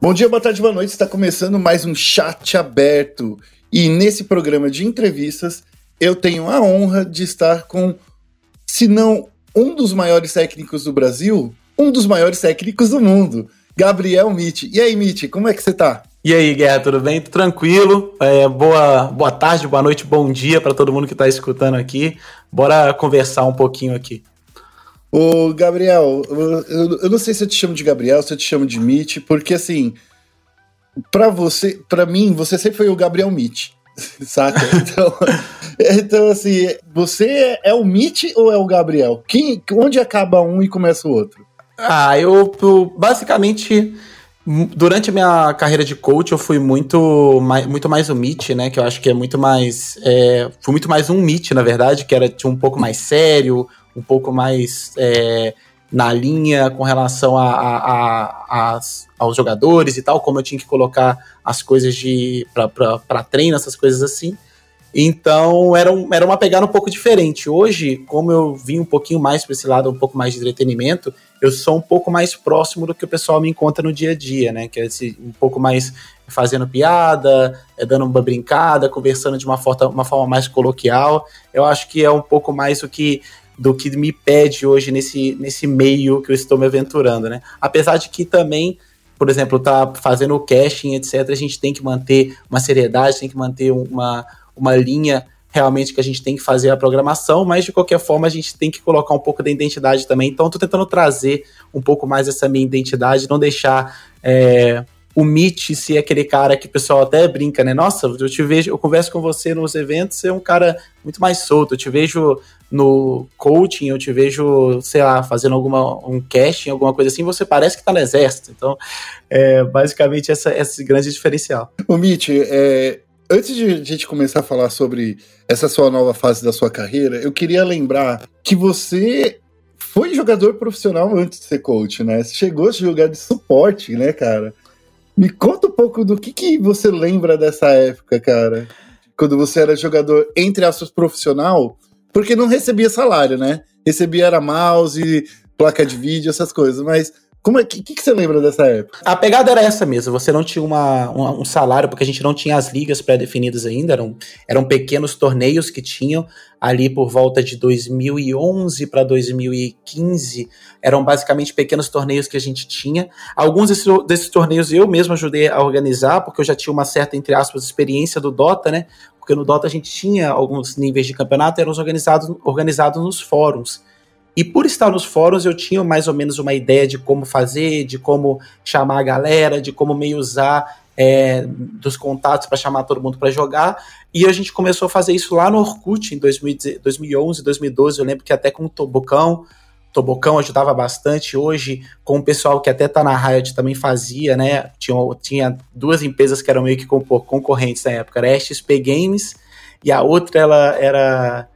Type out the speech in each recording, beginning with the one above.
Bom dia, boa tarde, boa noite. Está começando mais um chat aberto. E nesse programa de entrevistas, eu tenho a honra de estar com, se não um dos maiores técnicos do Brasil, um dos maiores técnicos do mundo, Gabriel Mitch. E aí, Mitch, como é que você tá? E aí, Guerra, tudo bem? Tranquilo? É, boa, boa tarde, boa noite, bom dia para todo mundo que está escutando aqui. Bora conversar um pouquinho aqui. Ô, Gabriel, eu, não sei se eu te chamo de Gabriel, se eu te chamo de Mitch, porque assim, para você, para mim, você sempre foi o Gabriel Mitch, saca? Então, então assim, você é o Mitch ou é o Gabriel? Quem, onde acaba um e começa o outro? Ah, eu, eu basicamente Durante a minha carreira de coach, eu fui muito mais, muito mais o Meet, né? Que eu acho que é muito mais. É, fui muito mais um Meet, na verdade, que era um pouco mais sério, um pouco mais é, na linha com relação a, a, a, a, aos jogadores e tal, como eu tinha que colocar as coisas de para treino, essas coisas assim. Então era, um, era uma pegada um pouco diferente. Hoje, como eu vim um pouquinho mais para esse lado, um pouco mais de entretenimento, eu sou um pouco mais próximo do que o pessoal me encontra no dia a dia, né? Que é esse, um pouco mais fazendo piada, é, dando uma brincada, conversando de uma forma, uma forma mais coloquial. Eu acho que é um pouco mais o que do que me pede hoje nesse, nesse meio que eu estou me aventurando, né? Apesar de que também, por exemplo, tá fazendo o casting, etc., a gente tem que manter uma seriedade, tem que manter uma, uma linha realmente que a gente tem que fazer a programação, mas de qualquer forma a gente tem que colocar um pouco da identidade também. Então, estou tentando trazer um pouco mais essa minha identidade, não deixar é, o Mitch ser aquele cara que o pessoal até brinca, né? Nossa, eu te vejo, eu converso com você nos eventos, você é um cara muito mais solto. Eu te vejo no coaching, eu te vejo, sei lá, fazendo alguma um casting, alguma coisa assim, você parece que tá no exército. Então, é basicamente essa, esse grande diferencial. O Mitch, é, antes de a gente começar a falar sobre essa sua nova fase da sua carreira, eu queria lembrar que você foi jogador profissional antes de ser coach, né? Você chegou a jogar de suporte, né, cara? Me conta um pouco do que, que você lembra dessa época, cara. Quando você era jogador, entre aspas, profissional, porque não recebia salário, né? Recebia era mouse, placa de vídeo, essas coisas, mas como é que, que, você lembra dessa época? A pegada era essa mesmo. Você não tinha uma, uma um salário, porque a gente não tinha as ligas pré-definidas ainda. Eram, eram pequenos torneios que tinham ali por volta de 2011 para 2015. Eram basicamente pequenos torneios que a gente tinha. Alguns desses, desses torneios eu mesmo ajudei a organizar, porque eu já tinha uma certa, entre aspas, experiência do Dota, né? Porque no Dota a gente tinha alguns níveis de campeonato, eram organizados, organizados nos fóruns. E por estar nos fóruns, eu tinha mais ou menos uma ideia de como fazer, de como chamar a galera, de como meio usar é, dos contatos para chamar todo mundo para jogar. E a gente começou a fazer isso lá no Orkut em 2011, 2012. Eu lembro que até com o Tobocão, Tobocão ajudava bastante. Hoje, com o pessoal que até tá na Riot também fazia, né? Tinha, tinha duas empresas que eram meio que concorrentes na época, era a XP Games e a outra ela era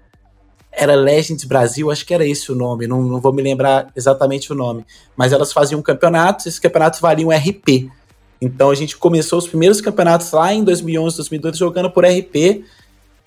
era Legends Brasil, acho que era esse o nome, não, não vou me lembrar exatamente o nome. Mas elas faziam campeonatos, esses campeonatos valiam RP. Então a gente começou os primeiros campeonatos lá em 2011, 2012 jogando por RP.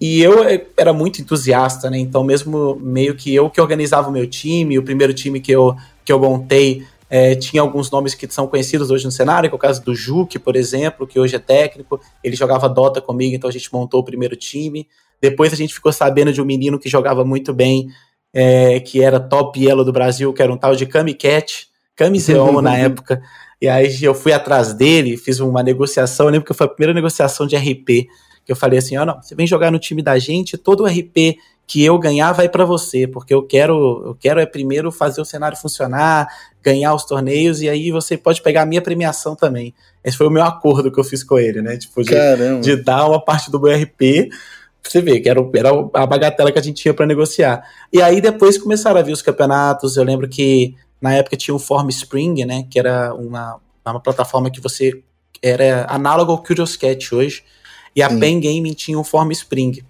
E eu eh, era muito entusiasta, né? Então, mesmo meio que eu que organizava o meu time, o primeiro time que eu, que eu montei é, tinha alguns nomes que são conhecidos hoje no cenário, que é o caso do Juque, por exemplo, que hoje é técnico. Ele jogava Dota comigo, então a gente montou o primeiro time. Depois a gente ficou sabendo de um menino que jogava muito bem, é, que era top yellow do Brasil, que era um tal de Kami Cat, Kami Zeon na época. E aí eu fui atrás dele, fiz uma negociação, eu lembro que foi a primeira negociação de RP, que eu falei assim, ó, oh, não, você vem jogar no time da gente, todo o RP que eu ganhar vai para você, porque eu quero, eu quero é primeiro fazer o cenário funcionar, ganhar os torneios e aí você pode pegar a minha premiação também. Esse foi o meu acordo que eu fiz com ele, né? Tipo, de, de dar uma parte do meu RP você vê que era, era a bagatela que a gente tinha para negociar. E aí depois começaram a vir os campeonatos. Eu lembro que na época tinha o Form Spring, né? Que era uma, uma plataforma que você era análogo ao Curioscat hoje. E a Sim. Pen Gaming tinha o Form Spring.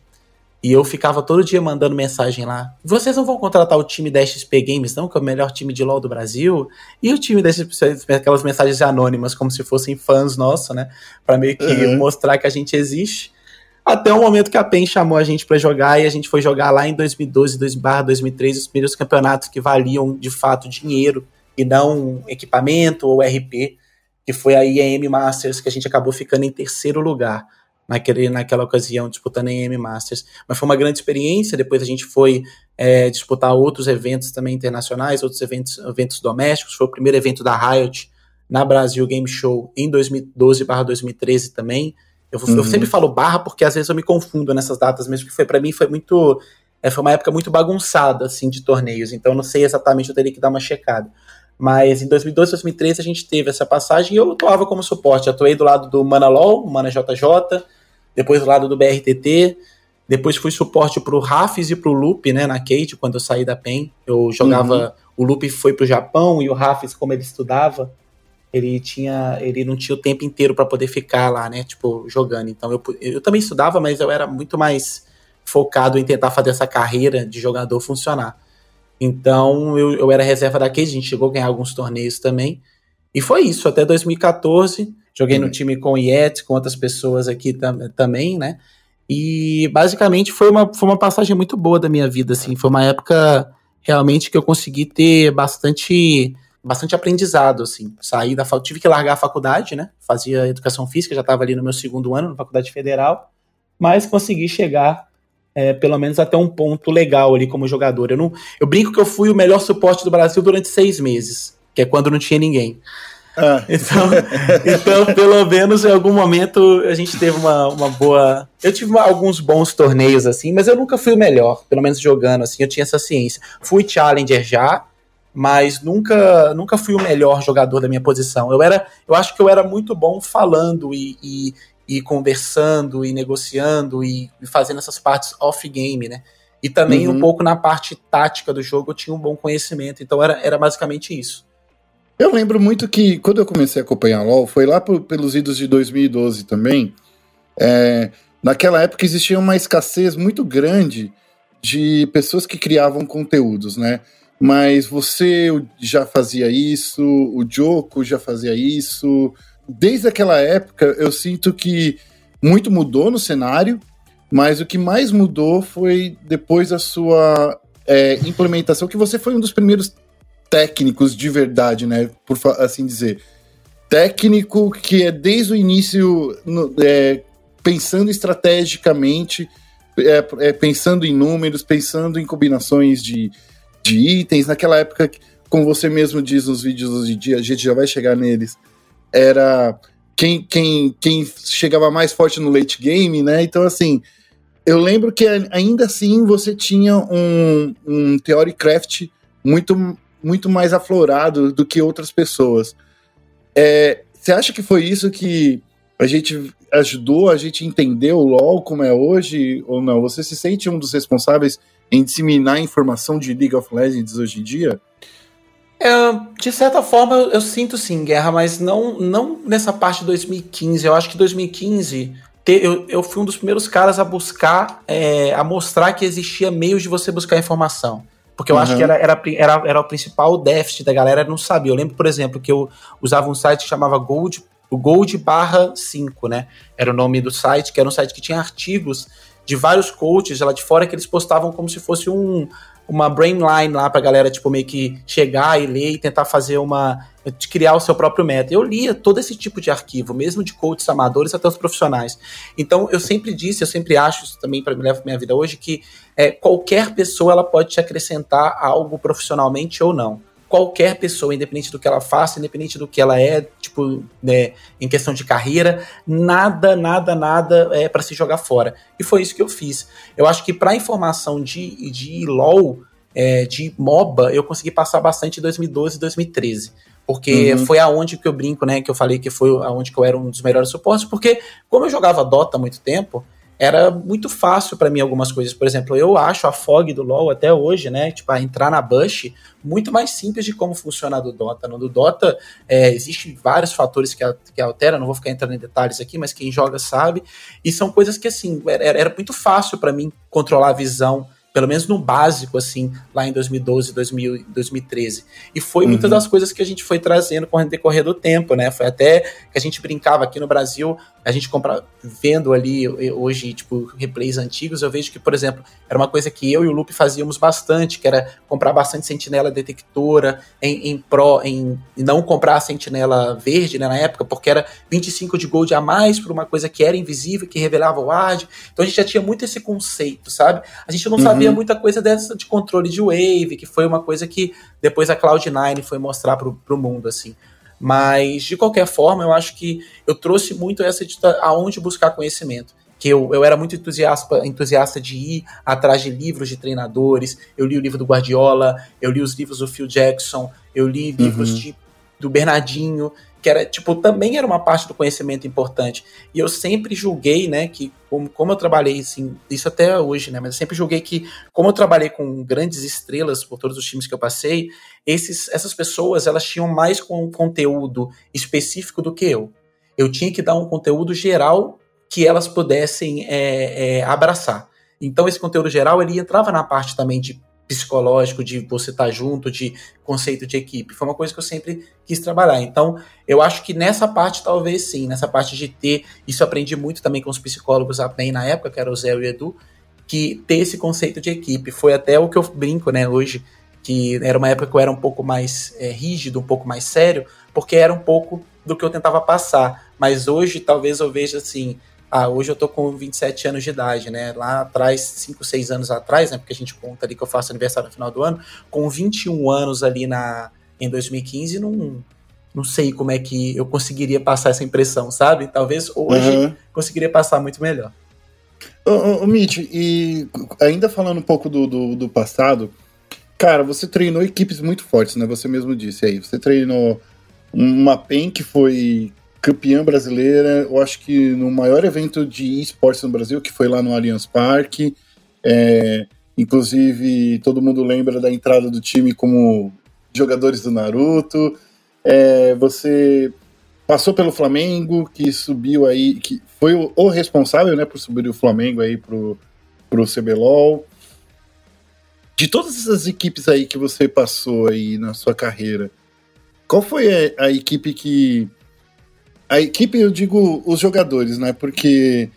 E eu ficava todo dia mandando mensagem lá. Vocês não vão contratar o time da XP Games, não? Que é o melhor time de LoL do Brasil? E o time desses aquelas mensagens anônimas, como se fossem fãs nossos, né? Pra meio que uhum. mostrar que a gente existe. Até o momento que a PEN chamou a gente para jogar e a gente foi jogar lá em 2012, 2013, os primeiros campeonatos que valiam de fato dinheiro e não equipamento ou RP. que foi a IEM Masters, que a gente acabou ficando em terceiro lugar naquele, naquela ocasião, disputando a IEM Masters. Mas foi uma grande experiência, depois a gente foi é, disputar outros eventos também internacionais, outros eventos, eventos domésticos, foi o primeiro evento da Riot na Brasil Game Show em 2012/2013 também. Eu, uhum. eu, sempre falo barra porque às vezes eu me confundo nessas datas mesmo, que foi para mim foi muito é, foi uma época muito bagunçada assim de torneios, então eu não sei exatamente, eu teria que dar uma checada. Mas em 2012, 2013 a gente teve essa passagem e eu atuava como suporte. Atuei do lado do Manalol, Mana JJ, depois do lado do BRTT, depois fui suporte pro Rafis e pro Loop, né, na Kate, quando eu saí da PEN. Eu jogava, uhum. o Loop foi pro Japão e o Rafis, como ele estudava, ele tinha, ele não tinha o tempo inteiro para poder ficar lá, né, tipo, jogando. Então eu, eu também estudava, mas eu era muito mais focado em tentar fazer essa carreira de jogador funcionar. Então eu, eu era reserva da a gente chegou a ganhar alguns torneios também. E foi isso, até 2014. Joguei uhum. no time com o Yet, com outras pessoas aqui tam também, né? E basicamente foi uma, foi uma passagem muito boa da minha vida, assim. Foi uma época realmente que eu consegui ter bastante bastante aprendizado, assim. Saí da tive que largar a faculdade, né? Fazia educação física, já estava ali no meu segundo ano na faculdade federal, mas consegui chegar é, pelo menos até um ponto legal ali como jogador. Eu não, eu brinco que eu fui o melhor suporte do Brasil durante seis meses, que é quando não tinha ninguém. Ah. Então, então, pelo menos em algum momento a gente teve uma, uma boa. Eu tive uma, alguns bons torneios assim, mas eu nunca fui o melhor, pelo menos jogando assim, eu tinha essa ciência. Fui challenger já, mas nunca nunca fui o melhor jogador da minha posição. Eu era, eu acho que eu era muito bom falando e, e, e conversando e negociando e, e fazendo essas partes off game, né? E também uhum. um pouco na parte tática do jogo eu tinha um bom conhecimento, então era, era basicamente isso. Eu lembro muito que quando eu comecei a acompanhar LoL, foi lá por, pelos idos de 2012 também. É, naquela época existia uma escassez muito grande de pessoas que criavam conteúdos, né? Mas você já fazia isso, o Joko já fazia isso. Desde aquela época, eu sinto que muito mudou no cenário, mas o que mais mudou foi depois da sua é, implementação, que você foi um dos primeiros técnicos de verdade, né? Por assim dizer. Técnico que é desde o início no, é, pensando estrategicamente, é, é, pensando em números, pensando em combinações de, de itens. Naquela época, como você mesmo diz nos vídeos em dia, a gente já vai chegar neles, era quem, quem, quem chegava mais forte no late game, né? Então, assim, eu lembro que ainda assim você tinha um, um Theorycraft muito muito mais aflorado do que outras pessoas. É, você acha que foi isso que a gente ajudou a gente entender o LoL como é hoje ou não? Você se sente um dos responsáveis em disseminar informação de League of Legends hoje em dia? É, de certa forma, eu, eu, sinto sim, Guerra, mas não, não nessa parte de 2015. Eu acho que 2015 eu, eu fui um dos primeiros caras a buscar, é, a mostrar que existia meios de você buscar informação. Porque eu uhum. acho que era, era, era, era o principal déficit da galera, não sabia. Eu lembro, por exemplo, que eu usava um site que chamava Gold, o Gold barra 5, né? Era o nome do site, que era um site que tinha artigos de vários coaches lá de fora que eles postavam como se fosse um, uma brainline lá pra galera, tipo, meio que chegar e ler e tentar fazer uma. criar o seu próprio meta. Eu lia todo esse tipo de arquivo, mesmo de coaches amadores até os profissionais. Então, eu sempre disse, eu sempre acho isso também para me levar minha vida hoje, que é, qualquer pessoa ela pode te acrescentar algo profissionalmente ou não qualquer pessoa, independente do que ela faça, independente do que ela é, tipo, né, em questão de carreira, nada, nada, nada é para se jogar fora. E foi isso que eu fiz. Eu acho que para informação de, de LoL, é, de MOBA, eu consegui passar bastante em 2012 e 2013 porque uhum. foi aonde que eu brinco, né, que eu falei que foi aonde que eu era um dos melhores suportes, porque como eu jogava Dota há muito tempo, era muito fácil para mim algumas coisas. Por exemplo, eu acho a fog do LoL até hoje, né? Tipo, a entrar na Bush, muito mais simples de como funciona do Dota. No do Dota, é, existem vários fatores que, que alteram, não vou ficar entrando em detalhes aqui, mas quem joga sabe. E são coisas que, assim, era, era muito fácil para mim controlar a visão pelo menos no básico, assim, lá em 2012, 2000, 2013. E foi uhum. muitas das coisas que a gente foi trazendo com o decorrer do tempo, né? Foi até que a gente brincava aqui no Brasil, a gente compra, vendo ali hoje, tipo, replays antigos, eu vejo que, por exemplo, era uma coisa que eu e o Lupe fazíamos bastante, que era comprar bastante sentinela detectora em, em pro, em, não comprar a sentinela verde, né, na época, porque era 25 de gold a mais por uma coisa que era invisível, que revelava o AD. Então a gente já tinha muito esse conceito, sabe? A gente não uhum. sabia muita coisa dessa de controle de wave, que foi uma coisa que depois a Cloud9 foi mostrar pro, pro mundo, assim. Mas, de qualquer forma, eu acho que eu trouxe muito essa de aonde buscar conhecimento. Que eu, eu era muito entusiasta, entusiasta de ir atrás de livros de treinadores. Eu li o livro do Guardiola, eu li os livros do Phil Jackson, eu li livros uhum. de, do Bernardinho que era, tipo, também era uma parte do conhecimento importante. E eu sempre julguei, né, que como, como eu trabalhei, assim, isso até hoje, né, mas eu sempre julguei que, como eu trabalhei com grandes estrelas por todos os times que eu passei, esses, essas pessoas, elas tinham mais com conteúdo específico do que eu. Eu tinha que dar um conteúdo geral que elas pudessem é, é, abraçar. Então, esse conteúdo geral, ele entrava na parte também de psicológico de você estar tá junto, de conceito de equipe. Foi uma coisa que eu sempre quis trabalhar. Então, eu acho que nessa parte, talvez sim, nessa parte de ter, isso aprendi muito também com os psicólogos bem na época, que era o Zé e o Edu, que ter esse conceito de equipe. Foi até o que eu brinco, né, hoje, que era uma época que eu era um pouco mais é, rígido, um pouco mais sério, porque era um pouco do que eu tentava passar. Mas hoje, talvez eu veja assim, ah, hoje eu tô com 27 anos de idade, né? Lá atrás, 5, 6 anos atrás, né? Porque a gente conta ali que eu faço aniversário no final do ano, com 21 anos ali na, em 2015, não, não sei como é que eu conseguiria passar essa impressão, sabe? Talvez hoje uhum. conseguiria passar muito melhor. Ô, ô, ô Mitch, e ainda falando um pouco do, do, do, passado, cara, você treinou equipes muito fortes, né? Você mesmo disse aí. Você treinou uma PEN que foi campeã brasileira, eu acho que no maior evento de esportes no Brasil, que foi lá no Allianz Parque. É, inclusive, todo mundo lembra da entrada do time como jogadores do Naruto. É, você passou pelo Flamengo, que subiu aí, que foi o, o, responsável né, por subir o Flamengo aí pro, pro CBLOL. De todas essas equipes aí que você passou aí na sua carreira, qual foi a, a equipe que a equipe, eu digo os jogadores, né? Porque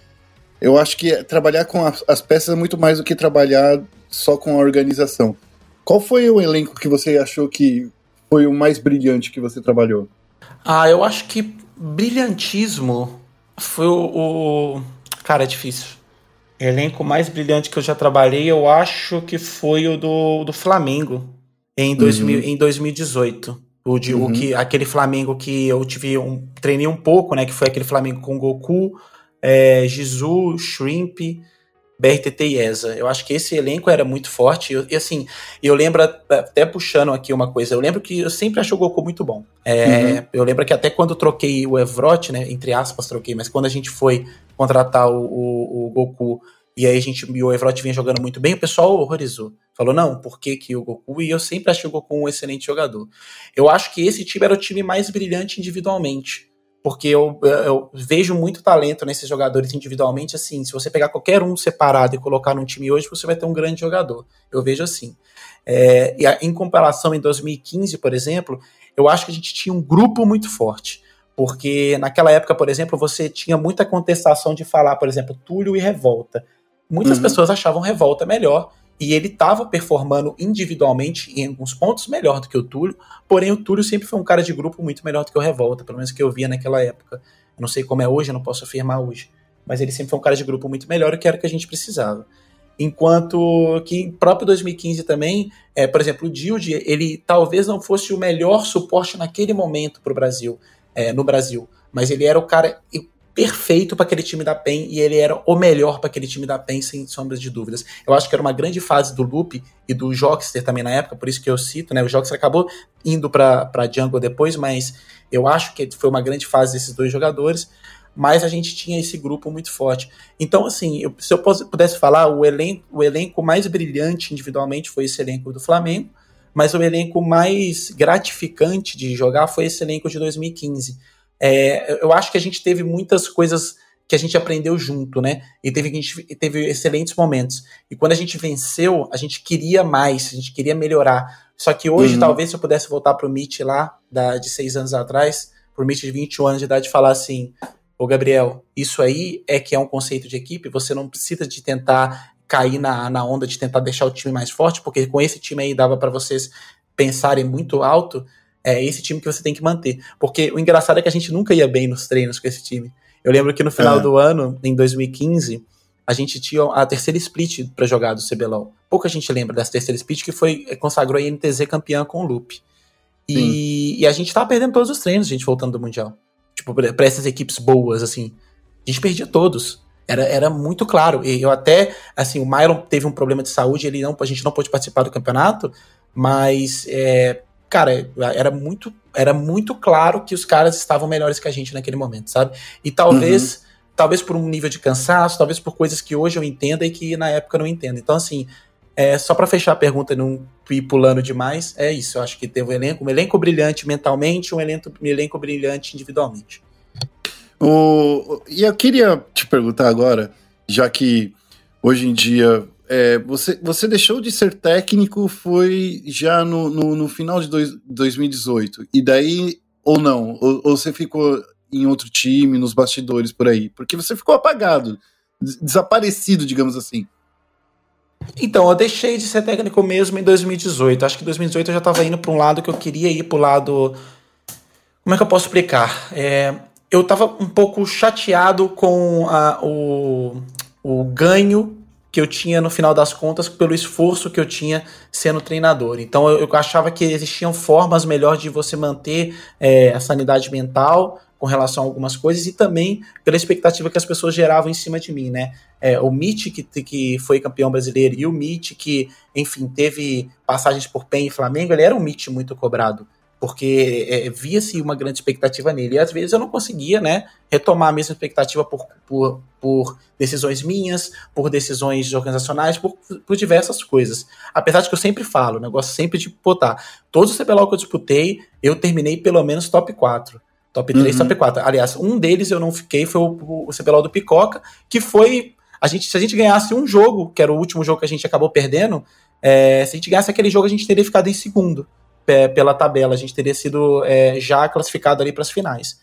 eu acho que trabalhar com as, as peças é muito mais do que trabalhar só com a organização. Qual foi o elenco que você achou que foi o mais brilhante que você trabalhou? Ah, eu acho que brilhantismo foi o. o... Cara, é difícil. Elenco mais brilhante que eu já trabalhei, eu acho que foi o do, do Flamengo em, 2000, uhum. em 2018. O, de, uhum. o que, aquele Flamengo que eu tive um, treinei um pouco, né? Que foi aquele Flamengo com Goku, é, Jizu, Shrimp, BRTT e ESA. Eu acho que esse elenco era muito forte. E, e, assim, eu lembro, até puxando aqui uma coisa, eu lembro que eu sempre achei o Goku muito bom. É, uhum. Eu lembro que até quando troquei o Evrot, né? Entre aspas, troquei, mas quando a gente foi contratar o, o, o Goku e aí a gente, o Evrot vinha jogando muito bem, o pessoal horrorizou. Falou, não, por que, que o Goku? E eu sempre achei o Goku um excelente jogador. Eu acho que esse time era o time mais brilhante individualmente. Porque eu, eu vejo muito talento nesses jogadores individualmente, assim, se você pegar qualquer um separado e colocar num time hoje, você vai ter um grande jogador. Eu vejo assim. É, e em comparação em 2015, por exemplo, eu acho que a gente tinha um grupo muito forte. Porque naquela época, por exemplo, você tinha muita contestação de falar, por exemplo, Túlio e Revolta muitas uhum. pessoas achavam Revolta melhor. E ele estava performando individualmente em alguns pontos melhor do que o Túlio, porém o Túlio sempre foi um cara de grupo muito melhor do que o Revolta, pelo menos que eu via naquela época. Eu não sei como é hoje, eu não posso afirmar hoje. Mas ele sempre foi um cara de grupo muito melhor e que era o que a gente precisava. Enquanto que em próprio 2015 também, é, por exemplo, o Dilde, ele talvez não fosse o melhor suporte naquele momento para o Brasil, é, no Brasil, mas ele era o cara perfeito para aquele time da PEN e ele era o melhor para aquele time da PEN, sem sombras de dúvidas. Eu acho que era uma grande fase do Loop e do Jockster também na época, por isso que eu cito, né? O Jockster acabou indo para Jungle depois, mas eu acho que foi uma grande fase desses dois jogadores. Mas a gente tinha esse grupo muito forte. Então, assim, eu, se eu pudesse falar, o elenco, o elenco mais brilhante individualmente foi esse elenco do Flamengo, mas o elenco mais gratificante de jogar foi esse elenco de 2015 é, eu acho que a gente teve muitas coisas que a gente aprendeu junto, né? E teve, a gente teve excelentes momentos. E quando a gente venceu, a gente queria mais, a gente queria melhorar. Só que hoje, uhum. talvez, se eu pudesse voltar pro Meet lá, da, de seis anos atrás, pro Meet de 21 anos de idade, falar assim: Ô Gabriel, isso aí é que é um conceito de equipe, você não precisa de tentar cair na, na onda de tentar deixar o time mais forte, porque com esse time aí dava para vocês pensarem muito alto, é esse time que você tem que manter. Porque o engraçado é que a gente nunca ia bem nos treinos com esse time. Eu lembro que no final é. do ano, em 2015, a gente tinha a terceira split para jogar do CBLOL. Pouca gente lembra dessa terceira split que foi consagrou a NTZ campeã com o Loop. E, e, a gente tava perdendo todos os treinos, a gente voltando do Mundial. Tipo, pra essas equipes boas, assim. A gente perdia todos. Era, era muito claro. E eu até, assim, o Myron teve um problema de saúde, ele não, a gente não pôde participar do campeonato, mas, é, cara, era muito, era muito claro que os caras estavam melhores que a gente naquele momento, sabe? E talvez, uhum. talvez por um nível de cansaço, talvez por coisas que hoje eu entenda e que na época eu não entendo. Então, assim, é, só para fechar a pergunta e não ir pulando demais, é isso. Eu acho que teve um elenco, um elenco brilhante mentalmente, um elenco, um elenco brilhante individualmente. O, e eu queria te perguntar agora, já que hoje em dia é, você, você deixou de ser técnico foi já no, no, no final de dois, 2018. E daí, ou não? Ou, ou, você ficou em outro time, nos bastidores por aí? Porque você ficou apagado, desaparecido, digamos assim. Então, eu deixei de ser técnico mesmo em 2018. Acho que em 2018 eu já estava indo para um lado que eu queria ir para o lado. Como é que eu posso explicar? É, eu estava um pouco chateado com a, o, o ganho que eu tinha no final das contas pelo esforço que eu tinha sendo treinador. Então eu, eu achava que existiam formas melhores de você manter é, a sanidade mental com relação a algumas coisas e também pela expectativa que as pessoas geravam em cima de mim, né? É, o Mitch, que, que foi campeão brasileiro, e o Mitch, que, enfim, teve passagens por PEN e Flamengo, ele era um Mitch muito cobrado porque é, via-se uma grande expectativa nele. E às vezes eu não conseguia né, retomar a mesma expectativa por, por, por decisões minhas, por decisões organizacionais, por, por, diversas coisas. Apesar de que eu sempre falo, o negócio sempre de botar. Todos os CBLOL que eu disputei, eu terminei pelo menos top 4. Top 3, uhum. top 4. Aliás, um deles eu não fiquei, foi o, o CBLOL do Picoca, que foi. A gente, se a gente ganhasse um jogo, que era o último jogo que a gente acabou perdendo, é, se a gente ganhasse aquele jogo, a gente teria ficado em segundo pela tabela, a gente teria sido é, já classificado ali para as finais.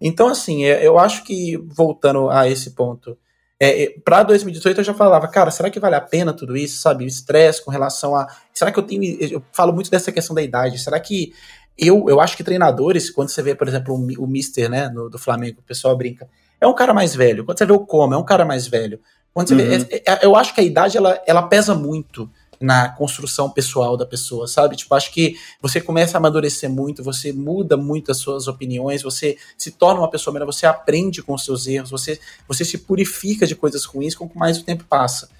Então, assim, é, eu acho que, voltando a esse ponto, é, é para 2018 eu já falava, cara, será que vale a pena tudo isso, sabe? O estresse com relação a. Será que eu tenho. Eu falo muito dessa questão da idade. Será que. Eu, eu acho que treinadores, quando você vê, por exemplo, o, o Mister, né, no, do Flamengo, o pessoal brinca, é um cara mais velho. Quando você vê o Como, é um cara mais velho. Quando você uhum. vê, é, é, eu acho que a idade ela, ela pesa muito na construção pessoal da pessoa, sabe? Tipo, acho que você começa a amadurecer muito, você muda muito as suas opiniões, você se torna uma pessoa melhor, você aprende com os seus erros, você, você se purifica de coisas ruins com mais o tempo passa.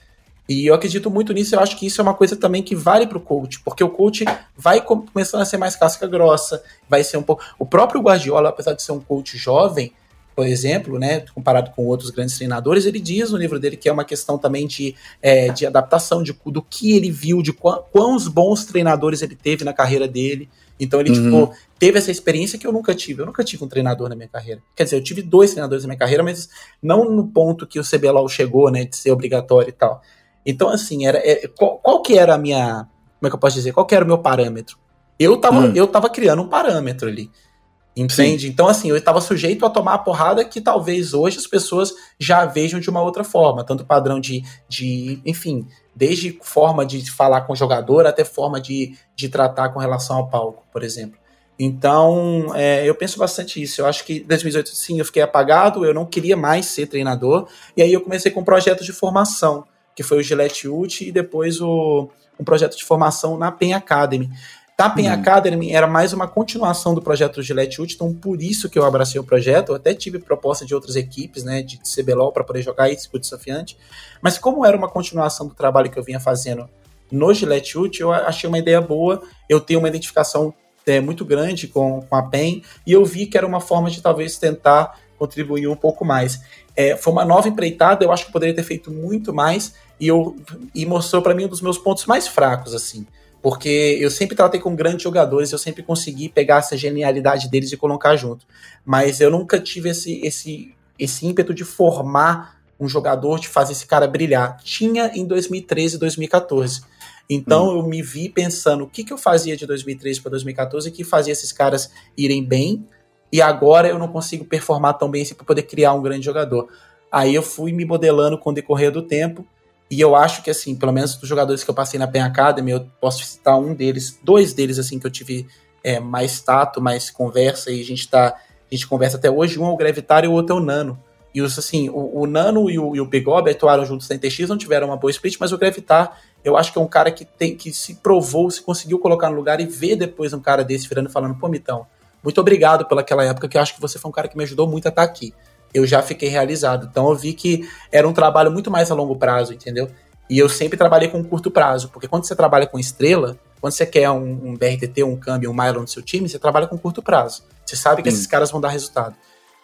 E eu acredito muito nisso, eu acho que isso é uma coisa também que vale para o coach, porque o coach vai começando a ser mais casca grossa, vai ser um pouco. O próprio Guardiola, apesar de ser um coach jovem, por exemplo, né, comparado com outros grandes treinadores, ele diz no livro dele que é uma questão também de, é, de adaptação, de, do que ele viu, de quão, quãos bons treinadores ele teve na carreira dele. Então ele, uhum. tipo, teve essa experiência que eu nunca tive. Eu nunca tive um treinador na minha carreira. Quer dizer, eu tive dois treinadores na minha carreira, mas não no ponto que o CBLOL chegou, né, de ser obrigatório e tal. Então, assim, era, é, qual, qual, que era a minha. Como é que eu posso dizer? Qual que era o meu parâmetro? Eu tava, uhum. eu tava criando um parâmetro ali. Entende? Sim. Então, assim, eu estava sujeito a tomar a porrada que talvez hoje as pessoas já vejam de uma outra forma. Tanto padrão de, de enfim, desde forma de falar com o jogador até forma de, de tratar com relação ao palco, por exemplo. Então, é, eu penso bastante isso. Eu acho que em 2018, sim, eu fiquei apagado, eu não queria mais ser treinador. E aí eu comecei com um projeto de formação, que foi o Gillette Ult, e depois o, um projeto de formação na PEN Academy. Tapping uhum. Academy era mais uma continuação do projeto Gillette Ult, então por isso que eu abracei o projeto. Eu até tive proposta de outras equipes, né, de CBLOL para poder jogar isso com desafiante. Mas como era uma continuação do trabalho que eu vinha fazendo no Gillette Ult, eu achei uma ideia boa. Eu tenho uma identificação é, muito grande com, com a PEN e eu vi que era uma forma de talvez tentar contribuir um pouco mais. É, foi uma nova empreitada, eu acho que poderia ter feito muito mais e, eu, e mostrou para mim um dos meus pontos mais fracos, assim porque eu sempre tratei com grandes jogadores, eu sempre consegui pegar essa genialidade deles e colocar junto. Mas eu nunca tive esse, esse esse ímpeto de formar um jogador, de fazer esse cara brilhar. Tinha em 2013 e 2014. Então hum. eu me vi pensando o que, que eu fazia de 2013 para 2014 que fazia esses caras irem bem e agora eu não consigo performar tão bem assim para poder criar um grande jogador. Aí eu fui me modelando com o decorrer do tempo e eu acho que assim, pelo menos dos jogadores que eu passei na Pen Academy, eu posso citar um deles, dois deles assim que eu tive é, mais tato, mais conversa e a gente tá a gente conversa até hoje, um é o Gravitar e o outro é o Nano. E os, assim, o, o Nano e o, e o Bigob atuaram juntos na NTX, não tiveram uma boa split, mas o Gravitar, eu acho que é um cara que tem que se provou, se conseguiu colocar no lugar e ver depois um cara desse virando e falando, pô, Mitão, muito obrigado pelaquela época, que eu acho que você foi um cara que me ajudou muito a estar aqui. Eu já fiquei realizado. Então eu vi que era um trabalho muito mais a longo prazo, entendeu? E eu sempre trabalhei com curto prazo, porque quando você trabalha com estrela, quando você quer um, um BRTT, um câmbio, um Mylon no seu time, você trabalha com curto prazo. Você sabe que esses caras vão dar resultado.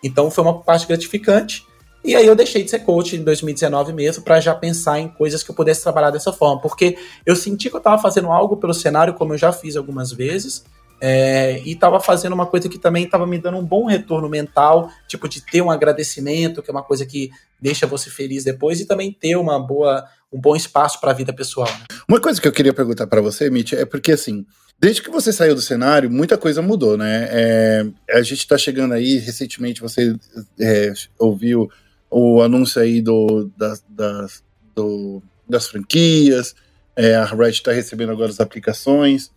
Então foi uma parte gratificante. E aí eu deixei de ser coach em 2019 mesmo para já pensar em coisas que eu pudesse trabalhar dessa forma, porque eu senti que eu estava fazendo algo pelo cenário como eu já fiz algumas vezes, é, e estava fazendo uma coisa que também estava me dando um bom retorno mental, tipo de ter um agradecimento, que é uma coisa que deixa você feliz depois, e também ter uma boa, um bom espaço para a vida pessoal. Né? Uma coisa que eu queria perguntar para você, Mitch, é porque assim, desde que você saiu do cenário, muita coisa mudou, né? É, a gente está chegando aí, recentemente você é, ouviu o anúncio aí do, das, das, do, das franquias, é, a Red está recebendo agora as aplicações.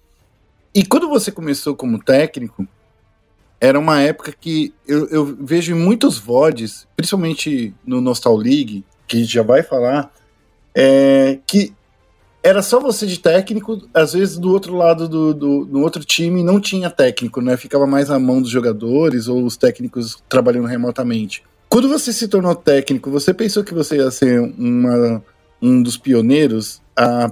E quando você começou como técnico, era uma época que eu, eu vejo em muitos VODs, principalmente no Nostal League, que a gente já vai falar, é, que era só você de técnico, às vezes do outro lado do, do, do, outro time não tinha técnico, né? Ficava mais na mão dos jogadores ou os técnicos trabalhando remotamente. Quando você se tornou técnico, você pensou que você ia ser uma, um dos pioneiros a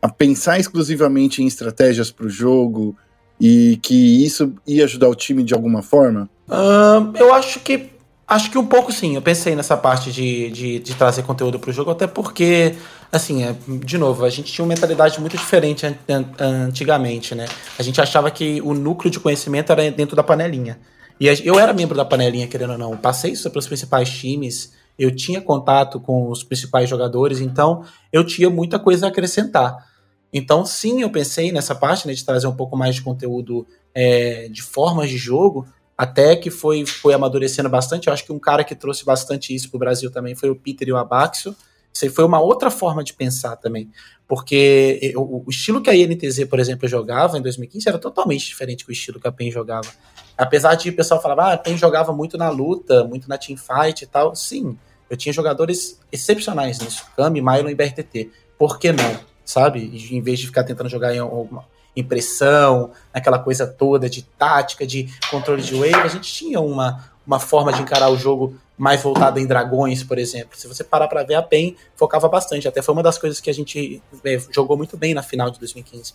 a pensar exclusivamente em estratégias para o jogo e que isso ia ajudar o time de alguma forma? Uh, eu acho que acho que um pouco sim. Eu pensei nessa parte de, de, de trazer conteúdo para o jogo, até porque, assim, é, de novo, a gente tinha uma mentalidade muito diferente an an antigamente, né? A gente achava que o núcleo de conhecimento era dentro da panelinha. E eu era membro da panelinha, querendo ou não. passei isso os principais times, eu tinha contato com os principais jogadores, então eu tinha muita coisa a acrescentar. Então, sim, eu pensei nessa parte né, de trazer um pouco mais de conteúdo é, de formas de jogo, até que foi, foi amadurecendo bastante. Eu acho que um cara que trouxe bastante isso para o Brasil também foi o Peter e o Abaxo. Isso foi uma outra forma de pensar também. Porque o, o estilo que a INTZ, por exemplo, jogava em 2015 era totalmente diferente do estilo que a PEN jogava. Apesar de o pessoal falar, ah, a PEN jogava muito na luta, muito na teamfight e tal. Sim, eu tinha jogadores excepcionais nisso. Kami, Mylon e BRTT. Por que não? Sabe? Em vez de ficar tentando jogar em alguma impressão, aquela coisa toda de tática, de controle de wave, a gente tinha uma, uma forma de encarar o jogo mais voltada em dragões, por exemplo. Se você parar para ver, a PEN focava bastante. Até foi uma das coisas que a gente é, jogou muito bem na final de 2015.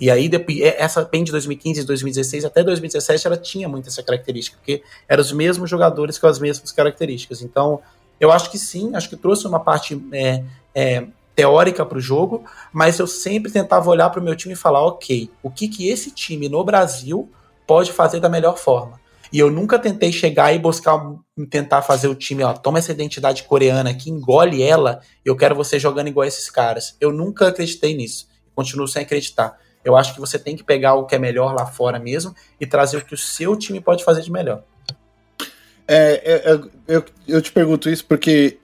E aí, essa PEN de 2015 e 2016 até 2017, ela tinha muito essa característica, porque eram os mesmos jogadores com as mesmas características. Então, eu acho que sim, acho que trouxe uma parte é, é, teórica para o jogo, mas eu sempre tentava olhar para o meu time e falar, ok, o que, que esse time no Brasil pode fazer da melhor forma. E eu nunca tentei chegar e buscar, tentar fazer o time, ó, toma essa identidade coreana aqui, engole ela, eu quero você jogando igual esses caras. Eu nunca acreditei nisso, continuo sem acreditar. Eu acho que você tem que pegar o que é melhor lá fora mesmo e trazer o que o seu time pode fazer de melhor. É, é, é eu, eu te pergunto isso porque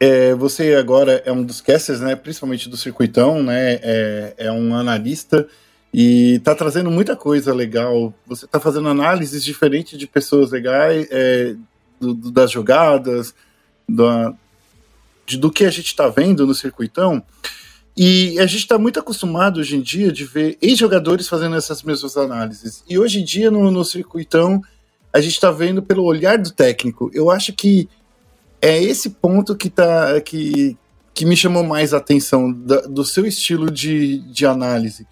é, você agora é um dos casters, né, principalmente do Circuitão, né, é, é um analista e está trazendo muita coisa legal. Você está fazendo análises diferentes de pessoas legais, é, do, do, das jogadas, do, de, do que a gente está vendo no Circuitão. E a gente está muito acostumado hoje em dia de ver ex-jogadores fazendo essas mesmas análises. E hoje em dia, no, no Circuitão, a gente está vendo pelo olhar do técnico. Eu acho que é esse ponto que tá que, que me chamou mais a atenção da, do seu estilo de, de análise.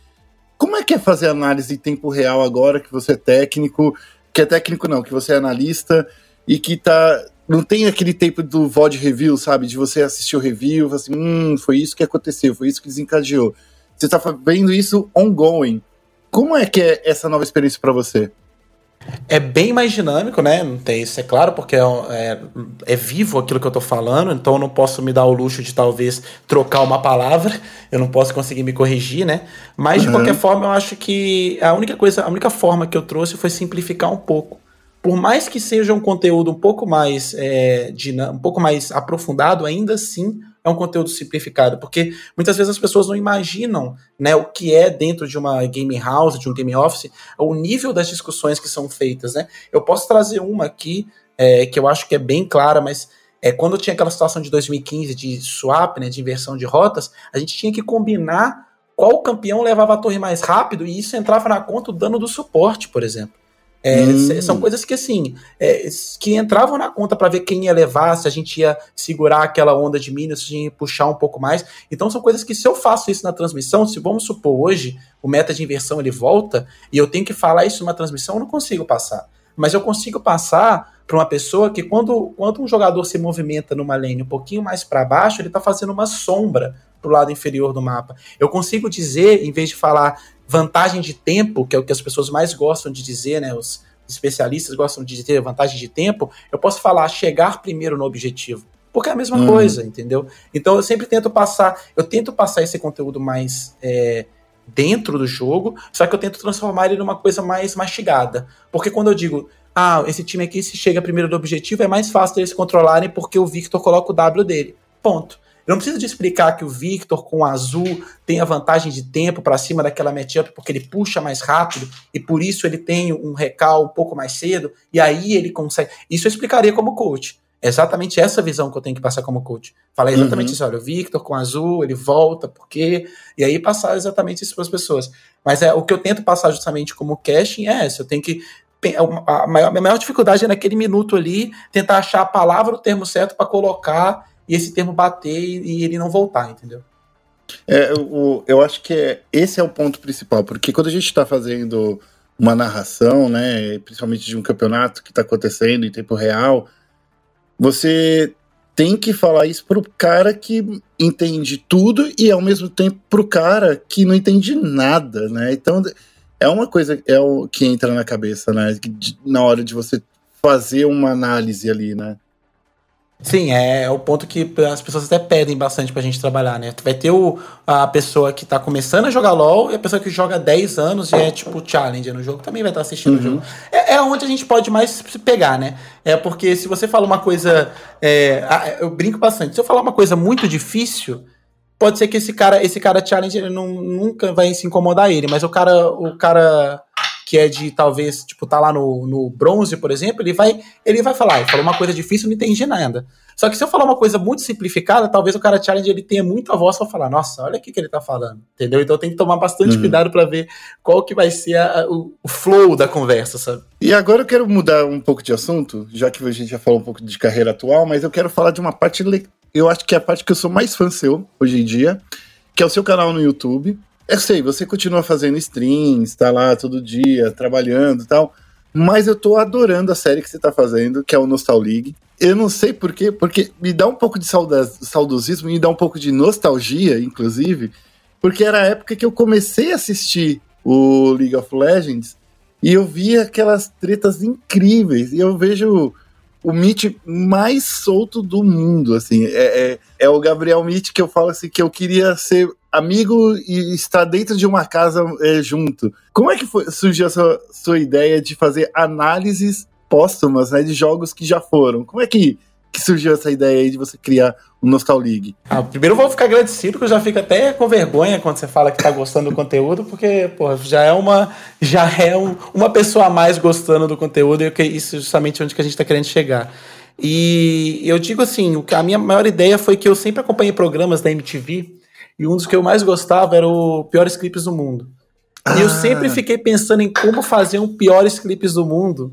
Como é que é fazer análise em tempo real agora que você é técnico, que é técnico não, que você é analista e que tá não tem aquele tempo do VOD review, sabe? De você assistir o review, assim, hum, foi isso que aconteceu, foi isso que desencadeou. Você tá vendo isso ongoing. Como é que é essa nova experiência para você? É bem mais dinâmico, né? Não tem isso, é claro, porque é, é, é, vivo aquilo que eu tô falando, então eu não posso me dar o luxo de talvez trocar uma palavra, eu não posso conseguir me corrigir, né? Mas de uhum. qualquer forma, eu acho que a única coisa, a única forma que eu trouxe foi simplificar um pouco. Por mais que seja um conteúdo um pouco mais é, um pouco mais aprofundado, ainda assim é um conteúdo simplificado, porque muitas vezes as pessoas não imaginam né, o que é dentro de uma game house, de um game office, o nível das discussões que são feitas. Né? Eu posso trazer uma aqui é, que eu acho que é bem clara, mas é, quando tinha aquela situação de 2015 de swap, né, de inversão de rotas, a gente tinha que combinar qual campeão levava a torre mais rápido e isso entrava na conta o dano do suporte, por exemplo. É, hum. São coisas que, assim, é, que entravam na conta para ver quem ia levar, se a gente ia segurar aquela onda de minions, se a gente ia puxar um pouco mais. Então, são coisas que, se eu faço isso na transmissão, se vamos supor hoje o meta de inversão ele volta e eu tenho que falar isso numa transmissão, eu não consigo passar. Mas eu consigo passar para uma pessoa que, quando, quando um jogador se movimenta numa lane um pouquinho mais para baixo, ele está fazendo uma sombra para o lado inferior do mapa. Eu consigo dizer, em vez de falar vantagem de tempo, que é o que as pessoas mais gostam de dizer, né? Os especialistas gostam de dizer vantagem de tempo, eu posso falar chegar primeiro no objetivo. Porque é a mesma uhum. coisa, entendeu? Então eu sempre tento passar, eu tento passar esse conteúdo mais é, dentro do jogo, só que eu tento transformar ele numa coisa mais mastigada. Porque quando eu digo, ah, esse time aqui se chega primeiro no objetivo, é mais fácil eles controlarem porque o Victor coloca o W dele. Ponto. Eu não preciso de explicar que o Victor com o azul tem a vantagem de tempo para cima daquela matchup porque ele puxa mais rápido e por isso ele tem um recal um pouco mais cedo e aí ele consegue. Isso eu explicaria como coach. É exatamente essa visão que eu tenho que passar como coach. Falar exatamente uhum. isso, olha, o Victor com azul, ele volta, por quê? E aí passar exatamente isso para as pessoas. Mas é o que eu tento passar justamente como casting é essa. Eu tenho que a maior, a maior dificuldade é naquele minuto ali tentar achar a palavra, o termo certo para colocar e esse termo bater e, ele não voltar, entendeu? É, eu, eu acho que é, esse é o ponto principal, porque quando a gente está fazendo uma narração, né, principalmente de um campeonato que está acontecendo em tempo real, você tem que falar isso pro cara que entende tudo e ao mesmo tempo pro cara que não entende nada, né? Então é uma coisa é o que entra na cabeça, né? Na hora de você fazer uma análise ali, né? Sim, é, é, o ponto que as pessoas até pedem bastante pra gente trabalhar, né? Vai ter o, a pessoa que tá começando a jogar LOL e a pessoa que joga 10 anos e é tipo challenger no jogo, também vai estar tá assistindo uhum. o jogo. É, é onde a gente pode mais se pegar, né? É porque se você fala uma coisa. É, eu brinco bastante. Se eu falar uma coisa muito difícil, pode ser que esse cara, esse cara challenger não, nunca vai se incomodar ele, mas o cara. O cara que é de talvez, tipo, tá lá no, no bronze, por exemplo, ele vai, ele vai falar, ele falou uma coisa difícil, não entendi nada. Só que se eu falar uma coisa muito simplificada, talvez o cara challenge ele tenha muita voz para falar, nossa, olha o que, que ele tá falando, entendeu? Então tem que tomar bastante uhum. cuidado para ver qual que vai ser a, o, o, flow da conversa, sabe? E agora eu quero mudar um pouco de assunto, já que a gente já falou um pouco de carreira atual, mas eu quero falar de uma parte, eu acho que é a parte que eu sou mais fã seu hoje em dia, que é o seu canal no YouTube. Eu sei, você continua fazendo streams, tá lá todo dia, trabalhando e tal. Mas eu tô adorando a série que você tá fazendo, que é o Nostal League. Eu não sei porquê, porque me dá um pouco de saudosismo, me dá um pouco de nostalgia, inclusive, porque era a época que eu comecei a assistir o League of Legends e eu vi aquelas tretas incríveis. E eu vejo o Mitch mais solto do mundo, assim. É, é, é o Gabriel Mitch que eu falo assim, que eu queria ser amigo e estar dentro de uma casa é, junto. Como é que foi, surgiu a sua, ideia de fazer análises póstumas né, de jogos que já foram? Como é que, que surgiu essa ideia aí de você criar o Nostal League? Ah, primeiro vou ficar agradecido, que eu já fico até com vergonha quando você fala que tá gostando do conteúdo, porque, pô, já é uma, já é um, uma pessoa a mais gostando do conteúdo, e isso é justamente onde que a gente tá querendo chegar. E eu digo assim, a minha maior ideia foi que eu sempre acompanhei programas da MTV, e um dos que eu mais gostava era o Piores Clipes do Mundo. Ah. E eu ah. sempre fiquei pensando em como fazer um Piores Clipes do Mundo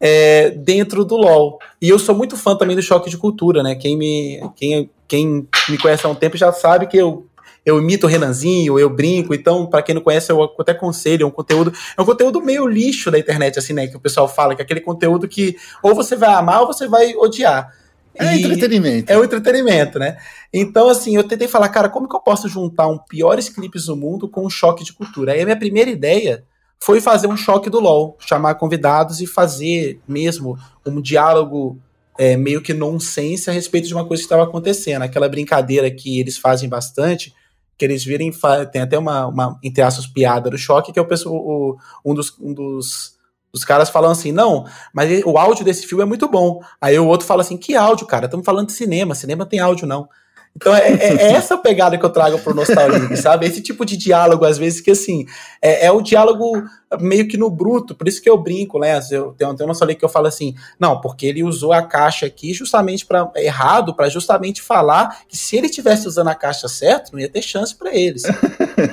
é, dentro do LoL. E eu sou muito fã também do Choque de Cultura, né? Quem me, quem, quem me conhece há um tempo já sabe que eu eu imito o Renanzinho, eu brinco, então, para quem não conhece, eu até aconselho, é um conteúdo, é um conteúdo meio lixo da internet, assim, né, que o pessoal fala, que é aquele conteúdo que ou você vai amar ou você vai odiar. É e entretenimento. É o entretenimento, né? Então, assim, eu tentei falar, cara, como que eu posso juntar um piores clipes do mundo com um choque de cultura? Aí a minha primeira ideia foi fazer um choque do LoL, chamar convidados e fazer mesmo um diálogo é, meio que nonsense a respeito de uma coisa que estava acontecendo. Aquela brincadeira que eles fazem bastante, que eles virem, tem até uma, uma entre aspas, piada do choque, que é o, o um dos, um dos os caras falam assim, não, mas o áudio desse filme é muito bom. Aí o outro fala assim, que áudio, cara? Estamos falando de cinema, cinema tem áudio não. Então é, é, é, essa pegada que eu trago pro Nostalgia, sabe? Esse tipo de diálogo, às vezes, que assim, é, é o diálogo meio que no bruto, por isso que eu brinco, né? Eu tenho, tenho uma sala que eu falo assim, não, porque ele usou a caixa aqui justamente para errado, para justamente falar que se ele tivesse usando a caixa certo, não ia ter chance para eles.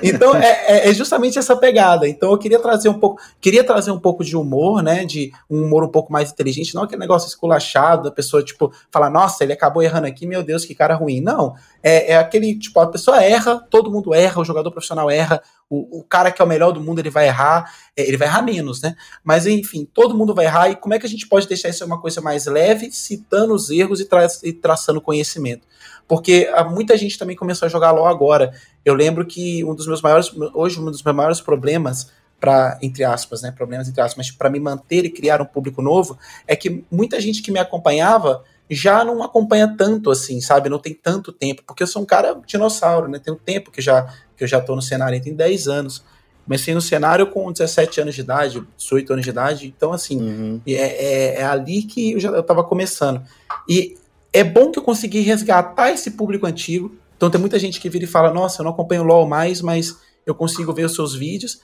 Então é, é, é, justamente essa pegada. Então eu queria trazer um pouco, queria trazer um pouco de humor, né? De um humor um pouco mais inteligente, não aquele negócio esculachado, da pessoa tipo falar, nossa, ele acabou errando aqui, meu Deus, que cara ruim. Não, é, é aquele tipo a pessoa erra, todo mundo erra, o jogador profissional erra o, o, cara que é o melhor do mundo, ele vai errar, é, ele vai errar menos, né? Mas enfim, todo mundo vai errar, e como é que a gente pode deixar isso uma coisa mais leve, citando os erros e, tra e traçando conhecimento? Porque ah, muita gente também começou a jogar LOL agora. Eu lembro que um dos meus maiores, hoje, um dos meus maiores problemas para entre aspas, né, problemas entre aspas, mas para me manter e criar um público novo, é que muita gente que me acompanhava já não acompanha tanto assim, sabe? Não tem tanto tempo, porque eu sou um cara dinossauro, né? Tem um tempo que já que eu já tô no cenário, tem 10 anos. Comecei no cenário com 17 anos de idade, 18 anos de idade, então assim, uhum. é, é, é, ali que eu já eu tava começando. E é bom que eu consegui resgatar esse público antigo. Então tem muita gente que vira e fala: Nossa, eu não acompanho o LOL mais, mas eu consigo ver os seus vídeos.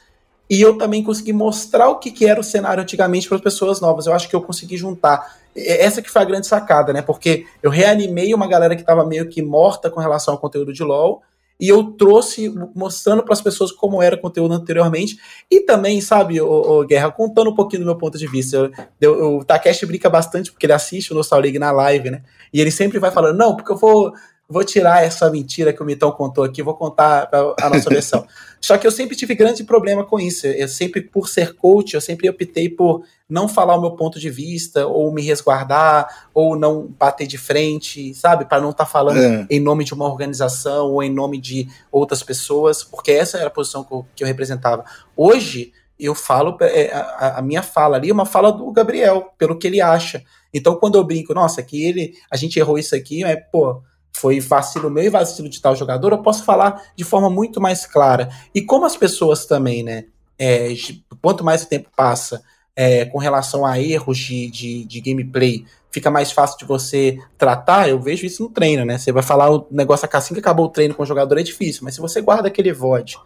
E eu também consegui mostrar o que, que era o cenário antigamente para as pessoas novas. Eu acho que eu consegui juntar essa que foi a grande sacada, né? Porque eu reanimei uma galera que estava meio que morta com relação ao conteúdo de LoL e eu trouxe mostrando para as pessoas como era o conteúdo anteriormente e também, sabe, o, o, Guerra, contando um pouquinho do meu ponto de vista. Eu, eu, o Takeshi brinca bastante porque ele assiste o Nostalgia na live, né? E ele sempre vai falando: "Não, porque eu vou vou tirar essa mentira que o Mitão contou aqui, vou contar a nossa versão. Só que eu sempre tive grande problema com isso. Eu sempre, por ser coach, eu sempre optei por não falar o meu ponto de vista, ou me resguardar, ou não bater de frente, sabe? Para não estar tá falando é. em nome de uma organização ou em nome de outras pessoas, porque essa era a posição que eu, que eu representava. Hoje, eu falo, é, a, a, minha fala ali é uma fala do Gabriel, pelo que ele acha. Então, quando eu brinco, nossa, que ele, a gente errou isso aqui, é, pô, foi vacilo meu e vacilo de tal jogador, eu posso falar de forma muito mais clara. E como as pessoas também, né, é, quanto mais o tempo passa é, com relação a erros de, de, de, gameplay, fica mais fácil de você tratar, eu vejo isso no treino, né? Você vai falar o negócio assim que acabou o treino com o jogador é difícil, mas se você guarda aquele VOD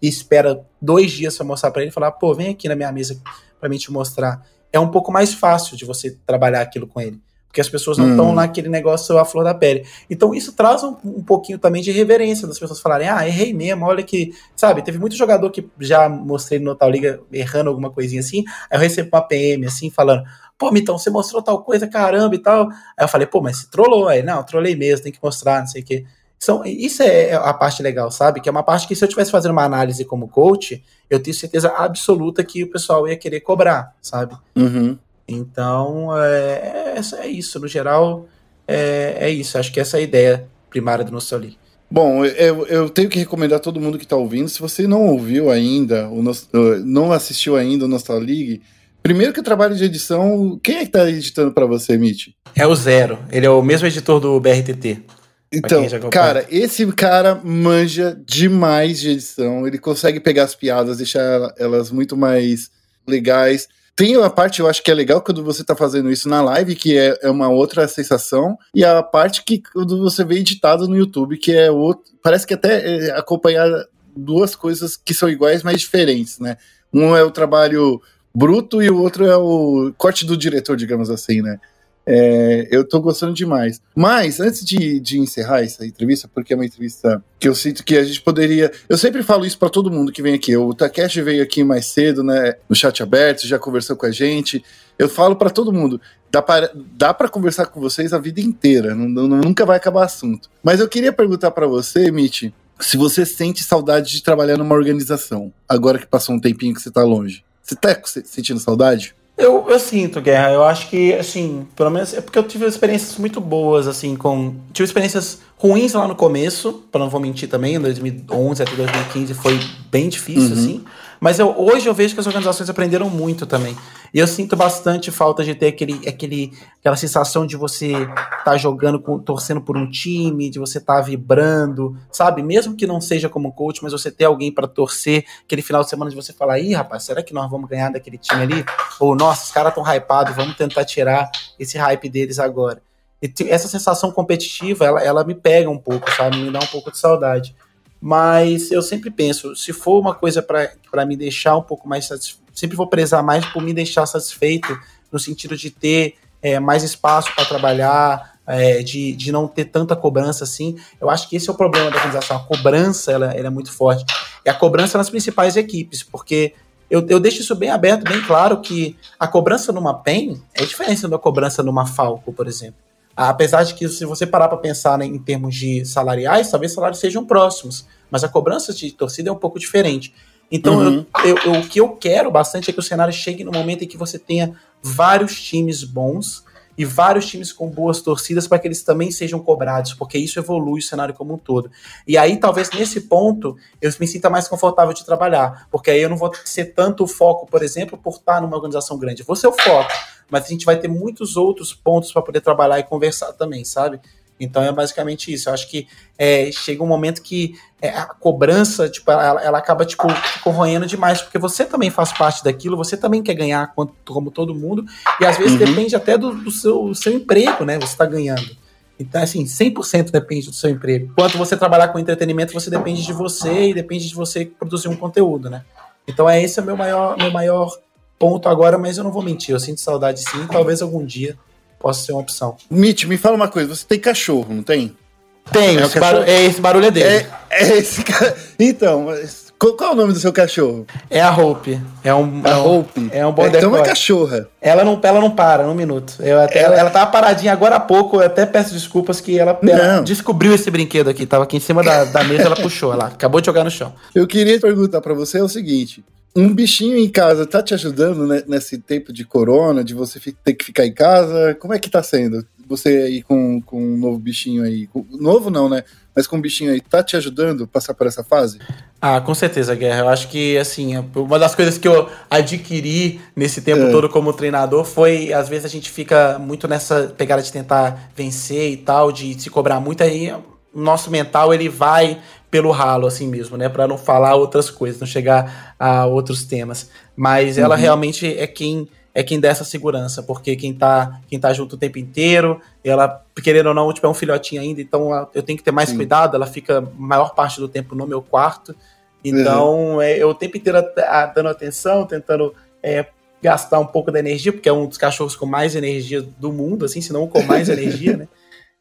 e espera dois dias para mostrar para ele, falar, pô, vem aqui na minha mesa para mim te mostrar, é um pouco mais fácil de você trabalhar aquilo com ele porque as pessoas não estão hum. naquele negócio à flor da pele. Então isso traz um, um, pouquinho também de reverência das pessoas falarem, ah, errei mesmo, olha que, sabe, teve muito jogador que já mostrei no tal liga errando alguma coisinha assim, aí eu recebo uma PM assim, falando, pô, Mitão, você mostrou tal coisa, caramba e tal. Aí eu falei, pô, mas você trollou aí, não, trolei mesmo, tem que mostrar, não sei o quê. Então, isso é a parte legal, sabe? Que é uma parte que se eu tivesse fazendo uma análise como coach, eu tenho certeza absoluta que o pessoal ia querer cobrar, sabe? Uhum. Então, é, é, é isso. No geral, é, é isso. Acho que essa é a ideia primária do nosso ali. Bom, eu, eu, tenho que recomendar a todo mundo que está ouvindo. Se você não ouviu ainda, o não assistiu ainda o Nostal League, primeiro que o trabalho de edição, quem é que está editando para você, Mitch? É o Zero. Ele é o mesmo editor do BRTT. Então, cara, esse cara manja demais de edição. Ele consegue pegar as piadas, deixar elas muito mais legais. Tem uma parte, eu acho que é legal quando você tá fazendo isso na live, que é, é uma outra sensação, e a parte que quando você vê editado no YouTube, que é outro. Parece que até é acompanhar duas coisas que são iguais, mas diferentes, né? Um é o trabalho bruto e o outro é o corte do diretor, digamos assim, né? É, eu tô gostando demais. Mas, antes de, de encerrar essa entrevista, porque é uma entrevista que eu sinto que a gente poderia. Eu sempre falo isso para todo mundo que vem aqui. O Takeshi veio aqui mais cedo, né? No chat aberto, já conversou com a gente. Eu falo para todo mundo. Dá para dá pra conversar com vocês a vida inteira, não, não, nunca vai acabar assunto. Mas eu queria perguntar para você, Mitch, se você sente saudade de trabalhar numa organização, agora que passou um tempinho que você tá longe. Você tá sentindo saudade? Eu, eu sinto, Guerra. Eu acho que, assim, pelo menos é porque eu tive experiências muito boas, assim, com. Tive experiências ruins lá no começo, para não vou mentir também, em 2011 até 2015 foi bem difícil, uhum. assim. Mas eu, hoje eu vejo que as organizações aprenderam muito também. E eu sinto bastante falta de ter aquele, aquele, aquela sensação de você estar tá jogando, com, torcendo por um time, de você estar tá vibrando, sabe? Mesmo que não seja como coach, mas você ter alguém para torcer, aquele final de semana de você falar, ih, rapaz, será que nós vamos ganhar daquele time ali? Ou, nossa, os caras estão hypados, vamos tentar tirar esse hype deles agora. E essa sensação competitiva, ela, ela me pega um pouco, sabe? Me dá um pouco de saudade. Mas eu sempre penso, se for uma coisa para me deixar um pouco mais satisfeito, sempre vou prezar mais por me deixar satisfeito, no sentido de ter é, mais espaço para trabalhar, é, de, de não ter tanta cobrança assim. Eu acho que esse é o problema da organização. A cobrança ela, ela é muito forte. E a cobrança nas principais equipes, porque eu, eu deixo isso bem aberto, bem claro, que a cobrança numa PEN é diferente da cobrança numa Falco, por exemplo. Apesar de que, se você parar para pensar né, em termos de salariais, talvez salários sejam próximos, mas a cobrança de torcida é um pouco diferente. Então, uhum. eu, eu, eu, o que eu quero bastante é que o cenário chegue no momento em que você tenha vários times bons e vários times com boas torcidas para que eles também sejam cobrados, porque isso evolui o cenário como um todo. E aí, talvez nesse ponto, eu me sinta mais confortável de trabalhar, porque aí eu não vou ser tanto o foco, por exemplo, por estar numa organização grande. vou ser o foco, mas a gente vai ter muitos outros pontos para poder trabalhar e conversar também, sabe? Então é basicamente isso. Eu acho que é, chega um momento que é, a cobrança, tipo, ela, ela, acaba, tipo, corroendo demais, porque você também faz parte daquilo, você também quer ganhar como todo mundo, e às vezes uhum. depende até do, do seu, seu emprego, né? Você está ganhando. Então, assim, 100% depende do seu emprego. Enquanto você trabalhar com entretenimento, você depende de você e depende de você produzir um conteúdo, né? Então, é esse é o meu maior, meu maior ponto agora, mas eu não vou mentir, eu sinto saudade sim, talvez algum dia possa ser uma opção. Mitch, me fala uma coisa, você tem cachorro, não tem? Tem, é esse, barulho, é esse barulho é dele. É, é esse Então, qual, qual, é o nome do seu cachorro? É a Hope. É um, a Hope. É um border é, Então é uma cachorra. Ela não, ela não para, num minuto. Eu até, ela, ela tava paradinha agora há pouco, eu até peço desculpas que ela, ela descobriu esse brinquedo aqui. Tava aqui em cima da, da mesa, ela puxou. Ela acabou de jogar no chão. Eu queria perguntar para você o seguinte: um bichinho em casa tá te ajudando né, nesse tempo de corona, de você ter que ficar em casa? Como é que tá sendo? Você aí com, com um novo bichinho aí. Novo não, né? Mas com um bichinho aí, tá te ajudando a passar por essa fase? Ah, com certeza, Guerra. Eu acho que, assim, uma das coisas que eu adquiri nesse tempo é. todo como treinador foi, às vezes, a gente fica muito nessa pegada de tentar vencer e tal, de se cobrar muito, aí nosso mental, ele vai pelo ralo, assim mesmo, né? Para não falar outras coisas, não chegar a outros temas. Mas ela uhum. realmente é quem é quem dá essa segurança, porque quem tá, quem tá junto o tempo inteiro, ela, querendo ou não, tipo, é um filhotinho ainda, então eu tenho que ter mais Sim. cuidado, ela fica maior parte do tempo no meu quarto. Então, uhum. é, eu o tempo inteiro dando atenção, tentando é, gastar um pouco da energia, porque é um dos cachorros com mais energia do mundo, assim, se não com mais energia, né?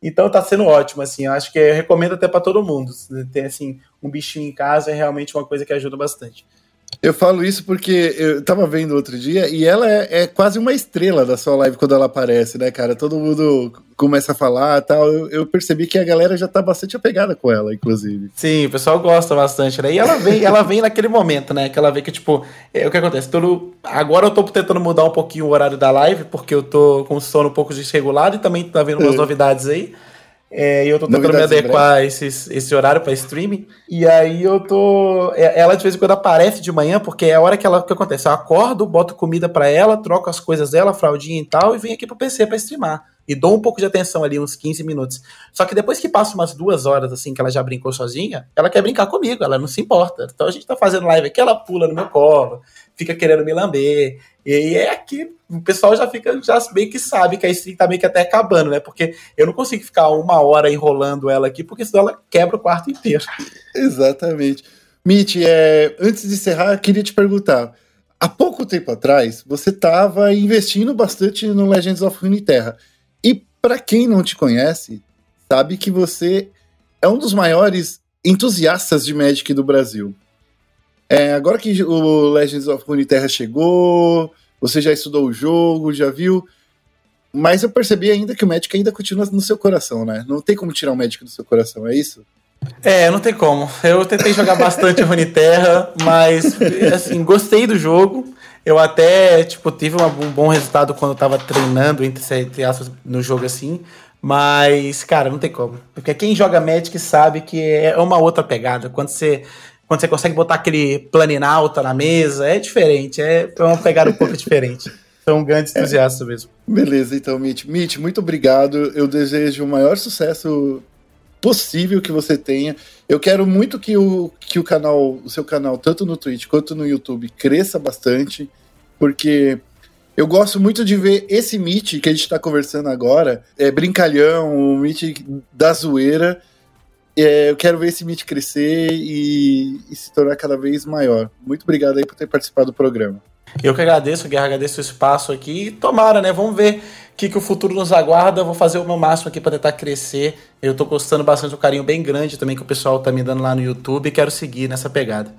Então tá sendo ótimo, assim. Acho que eu recomendo até para todo mundo. Ter assim um bichinho em casa é realmente uma coisa que ajuda bastante. Eu falo isso porque eu tava vendo outro dia e ela é, é, quase uma estrela da sua live quando ela aparece, né, cara? Todo mundo começa a falar tal. Eu, eu, percebi que a galera já tá bastante apegada com ela, inclusive. Sim, o pessoal gosta bastante, né? E ela vem, ela vem naquele momento, né? Que ela vê que, tipo, é, o que acontece? Todo, agora eu tô tentando mudar um pouquinho o horário da live, porque eu tô com sono um pouco desregulado e também tá vendo umas é. novidades aí. É, e eu tô tentando me adequar a esse, esse horário para streaming. E aí eu tô. É, ela de vez em quando aparece de manhã, porque é a hora que ela. O que acontece? Eu acordo, boto comida para ela, troco as coisas dela, fraldinha e tal, e venho aqui pro PC para streamar. E dou um pouco de atenção ali, uns 15 minutos. Só que depois que passa umas duas horas, assim, que ela já brincou sozinha, ela quer brincar comigo, ela não se importa. Então a gente tá fazendo live aqui, ela pula no meu colo, fica querendo me lamber. E é aqui, o pessoal já fica, já meio que sabe que a stream tá meio que até acabando, né? Porque eu não consigo ficar uma hora enrolando ela aqui, porque senão ela quebra o quarto inteiro. Exatamente. Mitch, é, antes de encerrar, queria te perguntar. Há pouco tempo atrás, você estava investindo bastante no Legends of Runeterra. E para quem não te conhece, sabe que você é um dos maiores entusiastas de Magic do Brasil. É, agora que o Legends of Runeterra chegou, você já estudou o jogo, já viu, mas eu percebi ainda que o Magic ainda continua no seu coração, né? Não tem como tirar o Magic do seu coração, é isso? É, não tem como. Eu tentei jogar bastante Runeterra, mas assim, gostei do jogo. Eu até, tipo, tive um bom resultado quando eu tava treinando, entre, entre aspas, no jogo assim. Mas, cara, não tem como. Porque quem joga Magic sabe que é uma outra pegada. Quando você, quando você consegue botar aquele planinalta na mesa, é diferente. É uma pegada um pouco diferente. Sou um grande entusiasta é. mesmo. Beleza, então, Mitch. Mitch, muito obrigado. Eu desejo o maior sucesso possível que você tenha. Eu quero muito que o, que o canal, o seu canal, tanto no Twitch quanto no YouTube, cresça bastante, porque eu gosto muito de ver esse Meet que a gente está conversando agora, é brincalhão, o Meet da zoeira. É, eu quero ver esse Meet crescer e, e, se tornar cada vez maior. Muito obrigado aí por ter participado do programa. Eu que agradeço, Guerra, agradeço o espaço aqui. Tomara, né? Vamos ver que, que o futuro nos aguarda. Vou fazer o meu máximo aqui para tentar crescer. Eu estou gostando bastante do carinho bem grande também que o pessoal tá me dando lá no YouTube e quero seguir nessa pegada.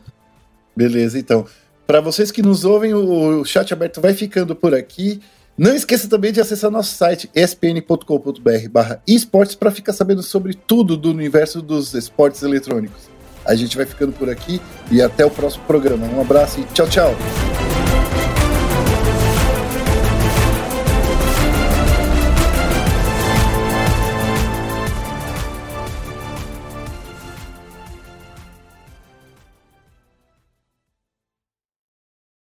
Beleza, então. Para vocês que nos ouvem, o chat aberto vai ficando por aqui. Não esqueça também de acessar nosso site espn.com.br esportes para ficar sabendo sobre tudo do universo dos esportes eletrônicos. A gente vai ficando por aqui e até o próximo programa. Um abraço e tchau, tchau!